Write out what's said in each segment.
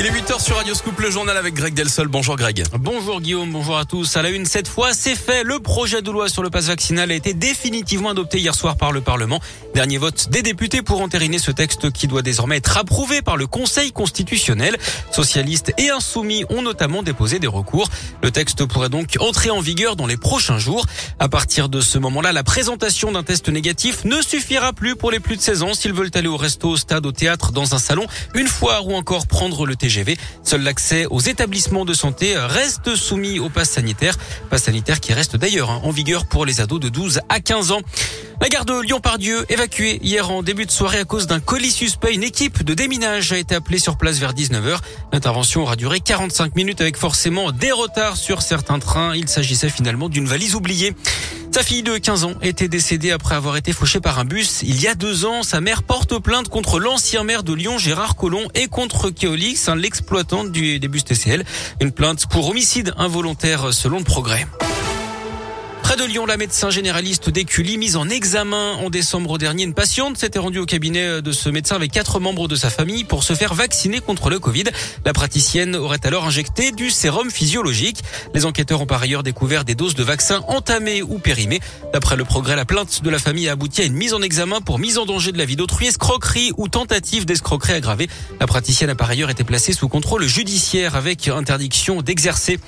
Il est 8h sur Radio Scoop, le journal avec Greg Delsol. Bonjour Greg. Bonjour Guillaume, bonjour à tous. À la une, cette fois, c'est fait. Le projet de loi sur le passe vaccinal a été définitivement adopté hier soir par le Parlement. Dernier vote des députés pour entériner ce texte qui doit désormais être approuvé par le Conseil constitutionnel. Socialistes et insoumis ont notamment déposé des recours. Le texte pourrait donc entrer en vigueur dans les prochains jours. À partir de ce moment-là, la présentation d'un test négatif ne suffira plus pour les plus de 16 ans s'ils veulent aller au resto, au stade, au théâtre, dans un salon, une foire ou encore prendre le TGV. Seul l'accès aux établissements de santé reste soumis au pass sanitaire. Pass sanitaire qui reste d'ailleurs hein, en vigueur pour les ados de 12 à 15 ans. La gare de Lyon-Pardieu évacuée hier en début de soirée à cause d'un colis suspect. Une équipe de déminage a été appelée sur place vers 19h. L'intervention aura duré 45 minutes avec forcément des retards sur certains trains. Il s'agissait finalement d'une valise oubliée. Sa fille de 15 ans était décédée après avoir été fauchée par un bus. Il y a deux ans, sa mère porte plainte contre l'ancien maire de Lyon, Gérard Collomb, et contre Keolix, l'exploitant du, des bus TCL. Une plainte pour homicide involontaire selon le progrès. Près de Lyon, la médecin généraliste d'Écully, mise en examen en décembre dernier, une patiente s'était rendue au cabinet de ce médecin avec quatre membres de sa famille pour se faire vacciner contre le Covid. La praticienne aurait alors injecté du sérum physiologique. Les enquêteurs ont par ailleurs découvert des doses de vaccins entamées ou périmées. D'après le progrès, la plainte de la famille a abouti à une mise en examen pour mise en danger de la vie d'autrui, escroquerie ou tentative d'escroquerie aggravée. La praticienne a par ailleurs été placée sous contrôle judiciaire avec interdiction d'exercer.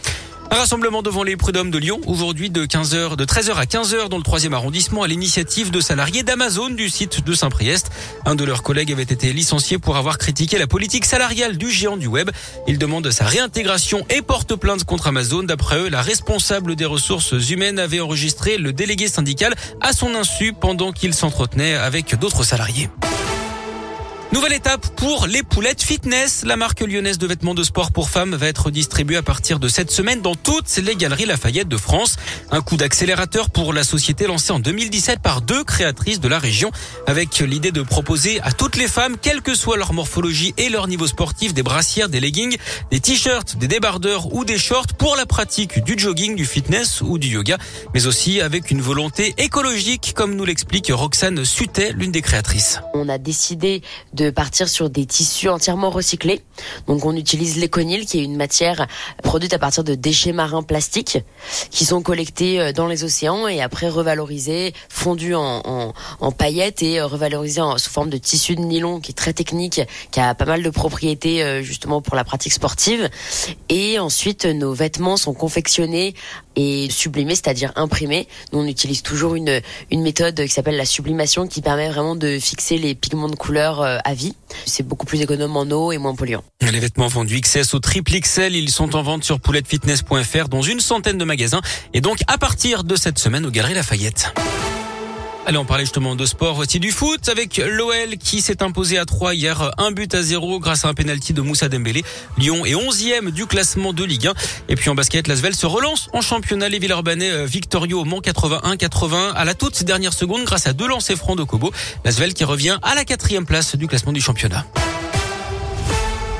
Un rassemblement devant les prud'hommes de Lyon aujourd'hui de 15h, de 13h à 15h dans le troisième arrondissement à l'initiative de salariés d'Amazon du site de Saint-Priest. Un de leurs collègues avait été licencié pour avoir critiqué la politique salariale du géant du web. Il demande sa réintégration et porte plainte contre Amazon. D'après eux, la responsable des ressources humaines avait enregistré le délégué syndical à son insu pendant qu'il s'entretenait avec d'autres salariés. Nouvelle étape pour les poulettes fitness. La marque lyonnaise de vêtements de sport pour femmes va être distribuée à partir de cette semaine dans toutes les galeries Lafayette de France. Un coup d'accélérateur pour la société lancée en 2017 par deux créatrices de la région avec l'idée de proposer à toutes les femmes, quelle que soit leur morphologie et leur niveau sportif, des brassières, des leggings, des t-shirts, des débardeurs ou des shorts pour la pratique du jogging, du fitness ou du yoga, mais aussi avec une volonté écologique comme nous l'explique Roxane Sutet, l'une des créatrices. On a décidé de de partir sur des tissus entièrement recyclés. Donc on utilise l'éconil qui est une matière produite à partir de déchets marins plastiques qui sont collectés euh, dans les océans et après revalorisés, fondus en, en, paillettes et euh, revalorisés sous forme de tissu de nylon qui est très technique, qui a pas mal de propriétés euh, justement pour la pratique sportive. Et ensuite nos vêtements sont confectionnés et sublimés, c'est-à-dire imprimés. Nous on utilise toujours une, une méthode qui s'appelle la sublimation qui permet vraiment de fixer les pigments de couleur à vie. C'est beaucoup plus économe en eau et moins polluant. Les vêtements vendus XS au triple XL, ils sont en vente sur poulettefitness.fr dans une centaine de magasins et donc à partir de cette semaine au Galeries Lafayette. Allez, on parlait justement de sport. Voici du foot avec l'OL qui s'est imposé à 3 hier, un but à 0 grâce à un penalty de Moussa Dembélé. Lyon est 11e du classement de Ligue 1. Et puis en basket, Lasvel se relance en championnat. Les Villeurbanais euh, victorieux au Mans 81-80 à la toute dernière seconde grâce à deux lancers francs de Kobo. Lasvel qui revient à la quatrième place du classement du championnat.